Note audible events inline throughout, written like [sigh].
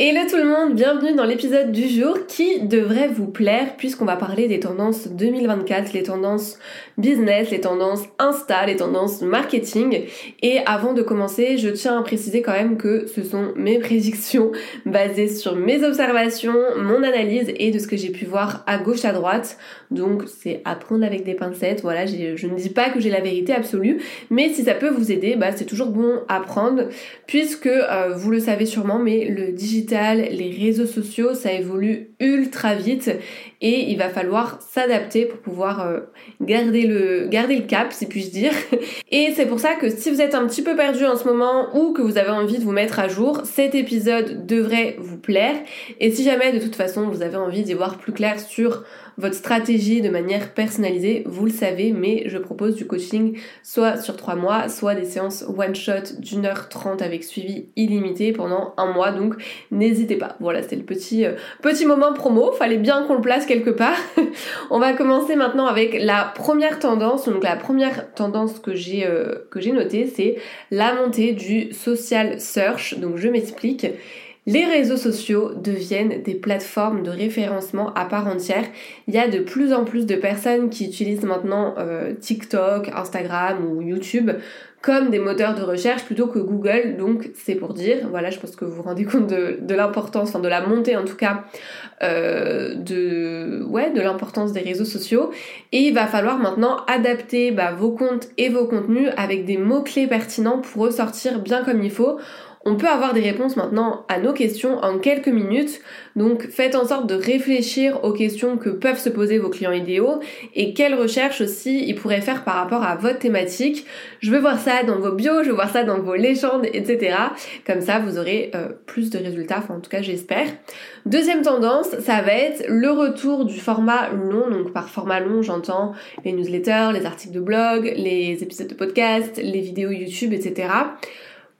Hello tout le monde, bienvenue dans l'épisode du jour qui devrait vous plaire puisqu'on va parler des tendances 2024, les tendances business, les tendances Insta, les tendances marketing. Et avant de commencer, je tiens à préciser quand même que ce sont mes prédictions [laughs] basées sur mes observations, mon analyse et de ce que j'ai pu voir à gauche à droite. Donc c'est à prendre avec des pincettes. Voilà, je ne dis pas que j'ai la vérité absolue, mais si ça peut vous aider, bah c'est toujours bon à prendre puisque euh, vous le savez sûrement, mais le digital les réseaux sociaux, ça évolue ultra vite et il va falloir s'adapter pour pouvoir euh, garder le garder le cap, si puis-je dire. [laughs] Et c'est pour ça que si vous êtes un petit peu perdu en ce moment ou que vous avez envie de vous mettre à jour, cet épisode devrait vous plaire. Et si jamais de toute façon vous avez envie d'y voir plus clair sur votre stratégie de manière personnalisée, vous le savez, mais je propose du coaching soit sur trois mois, soit des séances one shot d'une heure trente avec suivi illimité pendant un mois. Donc n'hésitez pas. Voilà, c'était le petit euh, petit moment promo. Fallait bien qu'on le place quelque part. [laughs] On va commencer maintenant avec la première tendance. Donc la première tendance que j'ai euh, que j'ai notée, c'est la montée du social search. Donc je m'explique. Les réseaux sociaux deviennent des plateformes de référencement à part entière. Il y a de plus en plus de personnes qui utilisent maintenant euh, TikTok, Instagram ou YouTube comme des moteurs de recherche plutôt que Google. Donc c'est pour dire, voilà, je pense que vous vous rendez compte de, l'importance, enfin de la montée en tout cas, euh, de, ouais, de l'importance des réseaux sociaux. Et il va falloir maintenant adapter bah, vos comptes et vos contenus avec des mots-clés pertinents pour ressortir bien comme il faut. On peut avoir des réponses maintenant à nos questions en quelques minutes, donc faites en sorte de réfléchir aux questions que peuvent se poser vos clients idéaux et quelles recherches aussi ils pourraient faire par rapport à votre thématique. Je veux voir ça dans vos bios, je veux voir ça dans vos légendes, etc. Comme ça, vous aurez euh, plus de résultats, enfin en tout cas j'espère. Deuxième tendance, ça va être le retour du format long, donc par format long j'entends les newsletters, les articles de blog, les épisodes de podcast, les vidéos YouTube, etc.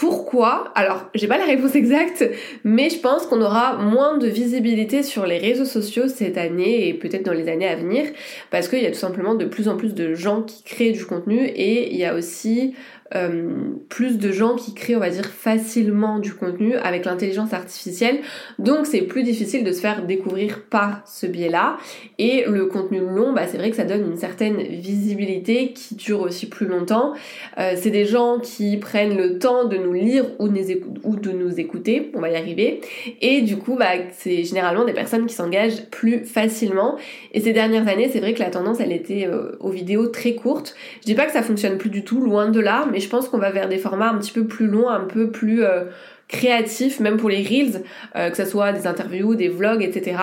Pourquoi Alors, j'ai pas la réponse exacte, mais je pense qu'on aura moins de visibilité sur les réseaux sociaux cette année et peut-être dans les années à venir, parce qu'il y a tout simplement de plus en plus de gens qui créent du contenu et il y a aussi euh, plus de gens qui créent, on va dire, facilement du contenu avec l'intelligence artificielle. Donc c'est plus difficile de se faire découvrir par ce biais-là. Et le contenu long, bah, c'est vrai que ça donne une certaine visibilité qui dure aussi plus longtemps. Euh, c'est des gens qui prennent le temps de nous lire ou, de nous écouter, on va y arriver. Et du coup, bah, c'est généralement des personnes qui s'engagent plus facilement. Et ces dernières années, c'est vrai que la tendance, elle était euh, aux vidéos très courtes. Je dis pas que ça fonctionne plus du tout, loin de là, mais je pense qu'on va vers des formats un petit peu plus longs, un peu plus euh, créatifs, même pour les reels, euh, que ce soit des interviews, des vlogs, etc.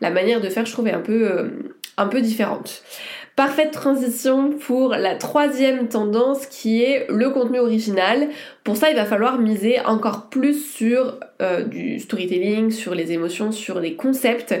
La manière de faire, je trouve, est un peu, euh, un peu différente. Parfaite transition pour la troisième tendance qui est le contenu original. Pour ça, il va falloir miser encore plus sur du storytelling, sur les émotions, sur les concepts.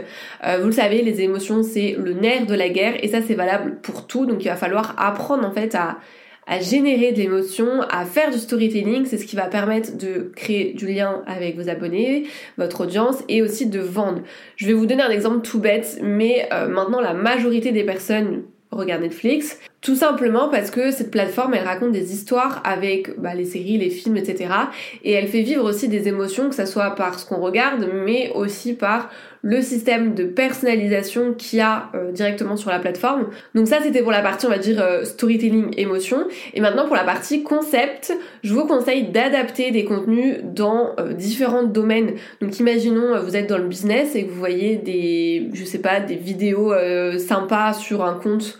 vous le savez, les émotions, c'est le nerf de la guerre et ça, c'est valable pour tout. Donc, il va falloir apprendre en fait à à générer de l'émotion, à faire du storytelling, c'est ce qui va permettre de créer du lien avec vos abonnés, votre audience et aussi de vendre. Je vais vous donner un exemple tout bête, mais euh, maintenant la majorité des personnes regardent Netflix, tout simplement parce que cette plateforme, elle raconte des histoires avec bah, les séries, les films, etc. Et elle fait vivre aussi des émotions, que ce soit par ce qu'on regarde, mais aussi par le système de personnalisation qu'il y a euh, directement sur la plateforme. Donc ça c'était pour la partie on va dire euh, storytelling émotion et maintenant pour la partie concept, je vous conseille d'adapter des contenus dans euh, différents domaines. Donc imaginons vous êtes dans le business et que vous voyez des je sais pas des vidéos sympas sur un compte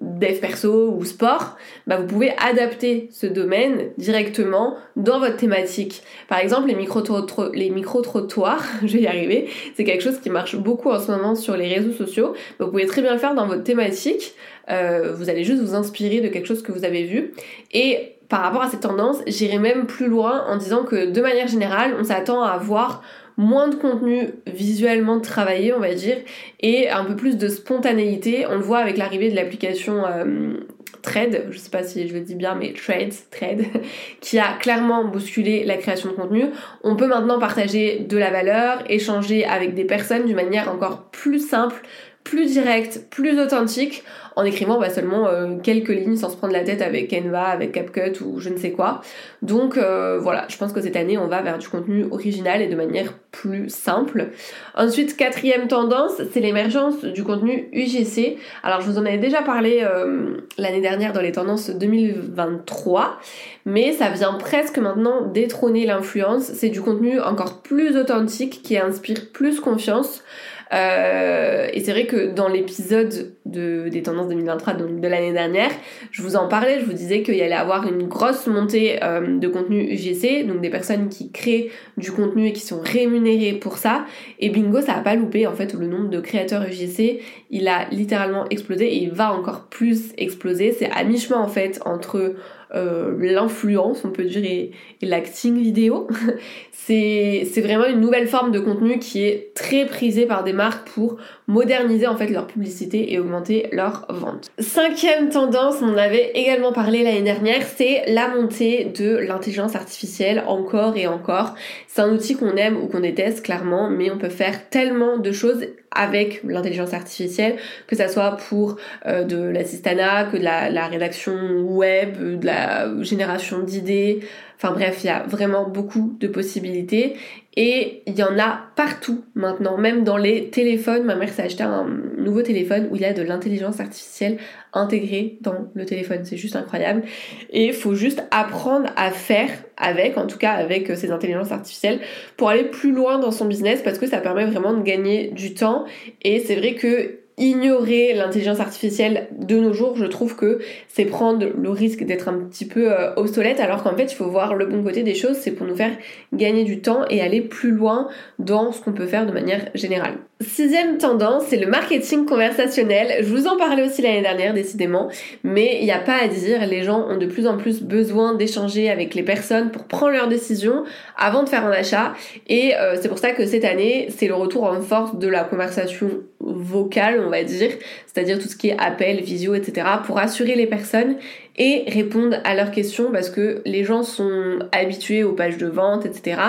dev perso ou sport, bah vous pouvez adapter ce domaine directement dans votre thématique. Par exemple, les micro-trottoirs, [laughs] je vais y arriver, c'est quelque chose qui marche beaucoup en ce moment sur les réseaux sociaux. Vous pouvez très bien le faire dans votre thématique. Euh, vous allez juste vous inspirer de quelque chose que vous avez vu et par rapport à cette tendance, j'irai même plus loin en disant que de manière générale, on s'attend à avoir moins de contenu visuellement travaillé, on va dire, et un peu plus de spontanéité. On le voit avec l'arrivée de l'application euh, Thread, je sais pas si je le dis bien, mais Threads, Thread, [laughs] qui a clairement bousculé la création de contenu. On peut maintenant partager de la valeur, échanger avec des personnes d'une manière encore plus simple, plus directe, plus authentique, en écrivant bah, seulement euh, quelques lignes sans se prendre la tête avec Canva, avec CapCut ou je ne sais quoi. Donc euh, voilà, je pense que cette année on va vers du contenu original et de manière plus simple. Ensuite, quatrième tendance, c'est l'émergence du contenu UGC. Alors je vous en avais déjà parlé euh, l'année dernière dans les tendances 2023, mais ça vient presque maintenant détrôner l'influence. C'est du contenu encore plus authentique qui inspire plus confiance. Euh, et c'est vrai que dans l'épisode de, des tendances 2023 donc de l'année dernière, je vous en parlais, je vous disais qu'il y allait avoir une grosse montée euh, de contenu UGC, donc des personnes qui créent du contenu et qui sont rémunérées pour ça. Et bingo, ça a pas loupé en fait le nombre de créateurs UGC, il a littéralement explosé et il va encore plus exploser. C'est à mi-chemin en fait entre euh, l'influence, on peut dire, et, l'acting vidéo. [laughs] c'est vraiment une nouvelle forme de contenu qui est très prisée par des marques pour moderniser en fait leur publicité et augmenter leurs ventes. Cinquième tendance, on en avait également parlé l'année dernière, c'est la montée de l'intelligence artificielle encore et encore. C'est un outil qu'on aime ou qu'on déteste clairement, mais on peut faire tellement de choses avec l'intelligence artificielle, que ça soit pour euh, de l'assistanat, que de la, la, rédaction web, de la génération d'idées, enfin bref, il y a vraiment beaucoup de possibilités et il y en a partout maintenant, même dans les téléphones. Ma mère s'est acheté un nouveau téléphone où il y a de l'intelligence artificielle intégrée dans le téléphone, c'est juste incroyable. Et il faut juste apprendre à faire avec, en tout cas avec ces intelligences artificielles, pour aller plus loin dans son business parce que ça permet vraiment de gagner du temps. Et c'est vrai que ignorer l'intelligence artificielle de nos jours, je trouve que c'est prendre le risque d'être un petit peu euh, obsolète, alors qu'en fait, il faut voir le bon côté des choses, c'est pour nous faire gagner du temps et aller plus loin dans ce qu'on peut faire de manière générale. Sixième tendance, c'est le marketing conversationnel. Je vous en parlais aussi l'année dernière, décidément, mais il n'y a pas à dire, les gens ont de plus en plus besoin d'échanger avec les personnes pour prendre leurs décisions avant de faire un achat, et euh, c'est pour ça que cette année, c'est le retour en force de la conversation vocale, on va dire, c'est-à-dire tout ce qui est appel, visio, etc., pour assurer les personnes et répondre à leurs questions parce que les gens sont habitués aux pages de vente, etc.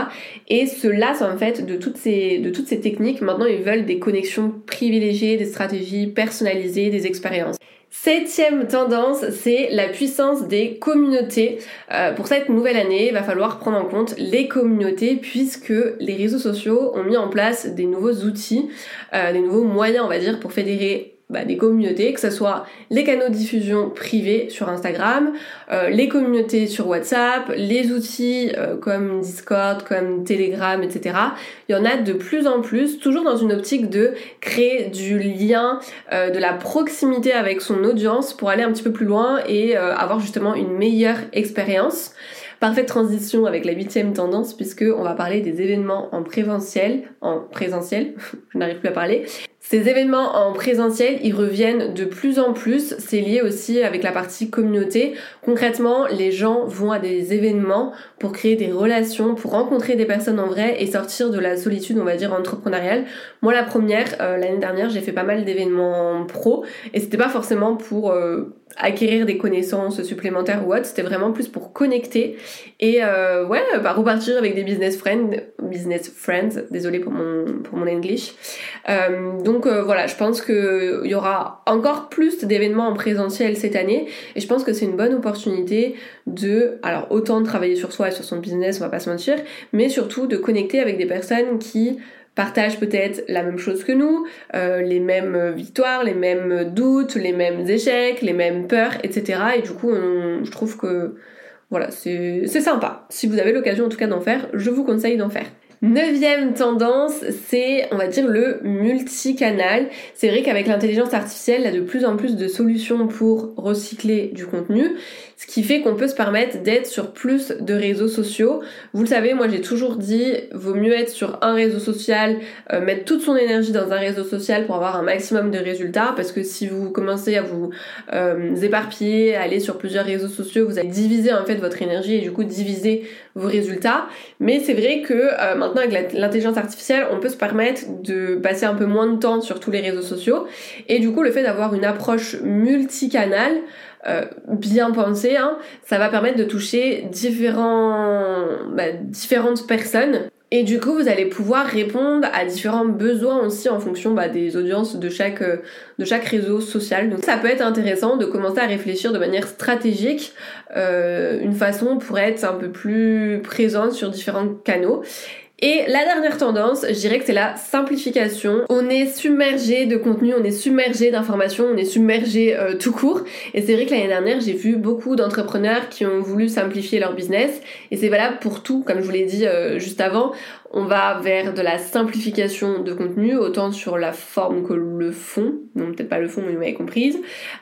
et se lassent en fait de toutes ces, de toutes ces techniques. Maintenant, ils veulent des connexions privilégiées, des stratégies personnalisées, des expériences. Septième tendance, c'est la puissance des communautés. Euh, pour cette nouvelle année, il va falloir prendre en compte les communautés puisque les réseaux sociaux ont mis en place des nouveaux outils, euh, des nouveaux moyens, on va dire, pour fédérer bah, des communautés, que ce soit les canaux de diffusion privés sur Instagram, euh, les communautés sur WhatsApp, les outils euh, comme Discord, comme Telegram, etc. Il y en a de plus en plus, toujours dans une optique de créer du lien, euh, de la proximité avec son audience pour aller un petit peu plus loin et avoir justement une meilleure expérience. Parfaite transition avec la huitième tendance puisque on va parler des événements en présentiel, en présentiel, [laughs] je n'arrive plus à parler, ces événements en présentiel, ils reviennent de plus en plus. C'est lié aussi avec la partie communauté. Concrètement, les gens vont à des événements pour créer des relations, pour rencontrer des personnes en vrai et sortir de la solitude, on va dire, entrepreneuriale. Moi, la première, euh, l'année dernière, j'ai fait pas mal d'événements pro et c'était pas forcément pour euh, acquérir des connaissances supplémentaires ou autre, c'était vraiment plus pour connecter et euh, ouais, bah, repartir avec des business friends, business friends, désolé pour mon pour mon English. Euh, donc euh, voilà, je pense que il y aura encore plus d'événements en présentiel cette année et je pense que c'est une bonne opportunité de alors autant de travailler sur soi et sur son business, on va pas se mentir, mais surtout de connecter avec des personnes qui partagent peut-être la même chose que nous, euh, les mêmes victoires, les mêmes doutes, les mêmes échecs, les mêmes peurs, etc. Et du coup, je trouve que voilà, c'est sympa. Si vous avez l'occasion en tout cas d'en faire, je vous conseille d'en faire. Neuvième tendance, c'est, on va dire, le multicanal. C'est vrai qu'avec l'intelligence artificielle, il y a de plus en plus de solutions pour recycler du contenu, ce qui fait qu'on peut se permettre d'être sur plus de réseaux sociaux. Vous le savez, moi j'ai toujours dit, vaut mieux être sur un réseau social, euh, mettre toute son énergie dans un réseau social pour avoir un maximum de résultats, parce que si vous commencez à vous euh, éparpiller, à aller sur plusieurs réseaux sociaux, vous allez diviser en fait votre énergie et du coup diviser vos résultats. Mais c'est vrai que euh, maintenant avec l'intelligence artificielle, on peut se permettre de passer un peu moins de temps sur tous les réseaux sociaux. Et du coup, le fait d'avoir une approche multicanal, euh, bien pensée, hein, ça va permettre de toucher différents, bah, différentes personnes et du coup, vous allez pouvoir répondre à différents besoins aussi en fonction bah, des audiences de chaque, euh, de chaque réseau social. Donc ça peut être intéressant de commencer à réfléchir de manière stratégique, euh, une façon pour être un peu plus présente sur différents canaux. Et la dernière tendance, je dirais que c'est la simplification. On est submergé de contenu, on est submergé d'informations, on est submergé euh, tout court. Et c'est vrai que l'année dernière, j'ai vu beaucoup d'entrepreneurs qui ont voulu simplifier leur business. Et c'est valable pour tout, comme je vous l'ai dit euh, juste avant on va vers de la simplification de contenu, autant sur la forme que le fond, non peut-être pas le fond mais vous m'avez comprise.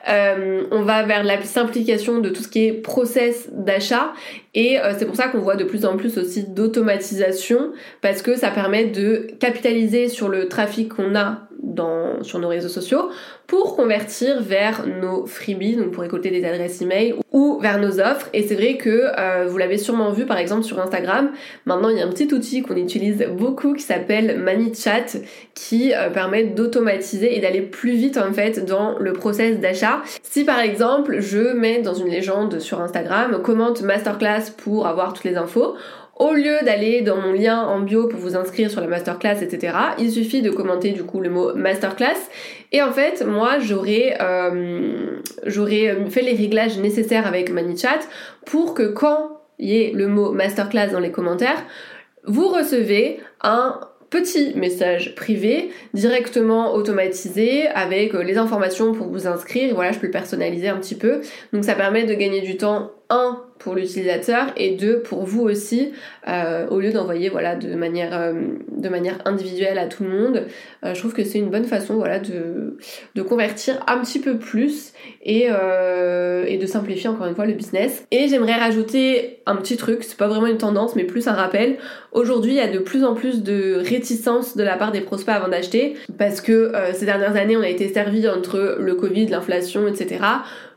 Euh, on va vers la simplification de tout ce qui est process d'achat et c'est pour ça qu'on voit de plus en plus aussi d'automatisation parce que ça permet de capitaliser sur le trafic qu'on a sur nos réseaux sociaux pour convertir vers nos freebies, donc pour récolter des adresses email ou vers nos offres. Et c'est vrai que euh, vous l'avez sûrement vu par exemple sur Instagram. Maintenant, il y a un petit outil qu'on utilise beaucoup qui s'appelle ManyChat qui euh, permet d'automatiser et d'aller plus vite en fait dans le process d'achat. Si par exemple, je mets dans une légende sur Instagram commente masterclass pour avoir toutes les infos, au lieu d'aller dans mon lien en bio pour vous inscrire sur la masterclass, etc., il suffit de commenter du coup le mot masterclass. Et en fait, moi, j'aurais euh, j'aurais fait les réglages nécessaires avec ManyChat pour que quand il y ait le mot masterclass dans les commentaires, vous recevez un petit message privé directement automatisé avec les informations pour vous inscrire. voilà, je peux le personnaliser un petit peu. Donc ça permet de gagner du temps, un, pour l'utilisateur et deux pour vous aussi euh, au lieu d'envoyer voilà de manière euh, de manière individuelle à tout le monde euh, je trouve que c'est une bonne façon voilà de, de convertir un petit peu plus et, et de simplifier encore une fois le business. Et j'aimerais rajouter un petit truc c'est pas vraiment une tendance mais plus un rappel. Aujourd'hui il y a de plus en plus de réticence de la part des prospects avant d'acheter parce que ces dernières années on a été servi entre le covid l'inflation etc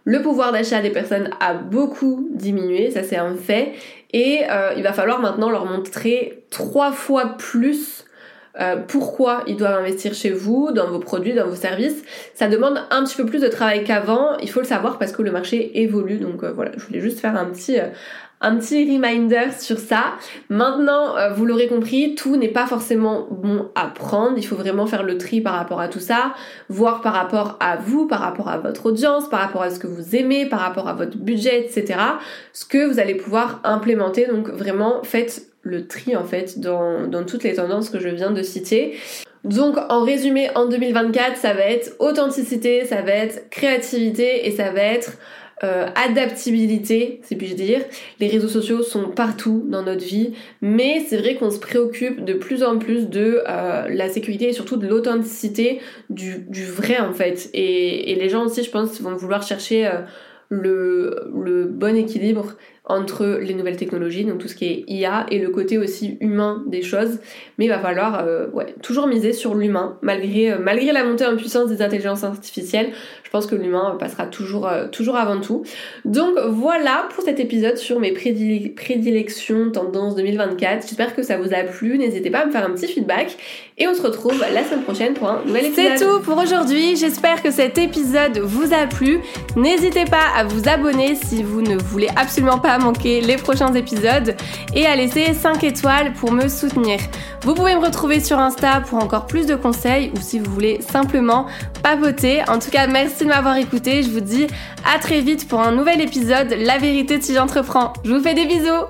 le pouvoir d'achat des personnes a beaucoup diminué, ça c'est un fait, et euh, il va falloir maintenant leur montrer trois fois plus euh, pourquoi ils doivent investir chez vous, dans vos produits, dans vos services? Ça demande un petit peu plus de travail qu'avant, il faut le savoir parce que le marché évolue. Donc euh, voilà, je voulais juste faire un petit, un petit reminder sur ça. Maintenant, euh, vous l'aurez compris, tout n'est pas forcément bon à prendre. Il faut vraiment faire le tri par rapport à tout ça, voir par rapport à vous, par rapport à votre audience, par rapport à ce que vous aimez, par rapport à votre budget, etc. Ce que vous allez pouvoir implémenter. Donc vraiment, faites le tri en fait dans, toutes les tendances que je viens de citer. Donc en résumé, en 2024, ça va être authenticité, ça va être créativité et ça va être euh, adaptabilité, c'est puis-je dire. Les réseaux sociaux sont partout dans notre vie, mais c'est vrai qu'on se préoccupe de plus en plus de euh, la sécurité et surtout de l'authenticité du, vrai en fait. Et, les gens aussi, je pense, vont vouloir chercher euh, le bon équilibre entre les nouvelles technologies, donc tout ce qui est IA, et le côté aussi humain des choses. Mais il va falloir euh, ouais, toujours miser sur l'humain, malgré, euh, malgré la montée en puissance des intelligences artificielles. Je pense que l'humain passera toujours, euh, toujours avant tout. Donc voilà pour cet épisode sur mes prédilections tendance 2024. J'espère que ça vous a plu. N'hésitez pas à me faire un petit feedback. Et on se retrouve la semaine prochaine pour un nouvel épisode. C'est tout pour aujourd'hui. J'espère que cet épisode vous a plu. N'hésitez pas à vous abonner si vous ne voulez absolument manquer les prochains épisodes et à laisser 5 étoiles pour me soutenir. Vous pouvez me retrouver sur Insta pour encore plus de conseils ou si vous voulez simplement papoter. En tout cas, merci de m'avoir écouté. Je vous dis à très vite pour un nouvel épisode La vérité si j'entreprends. Je vous fais des bisous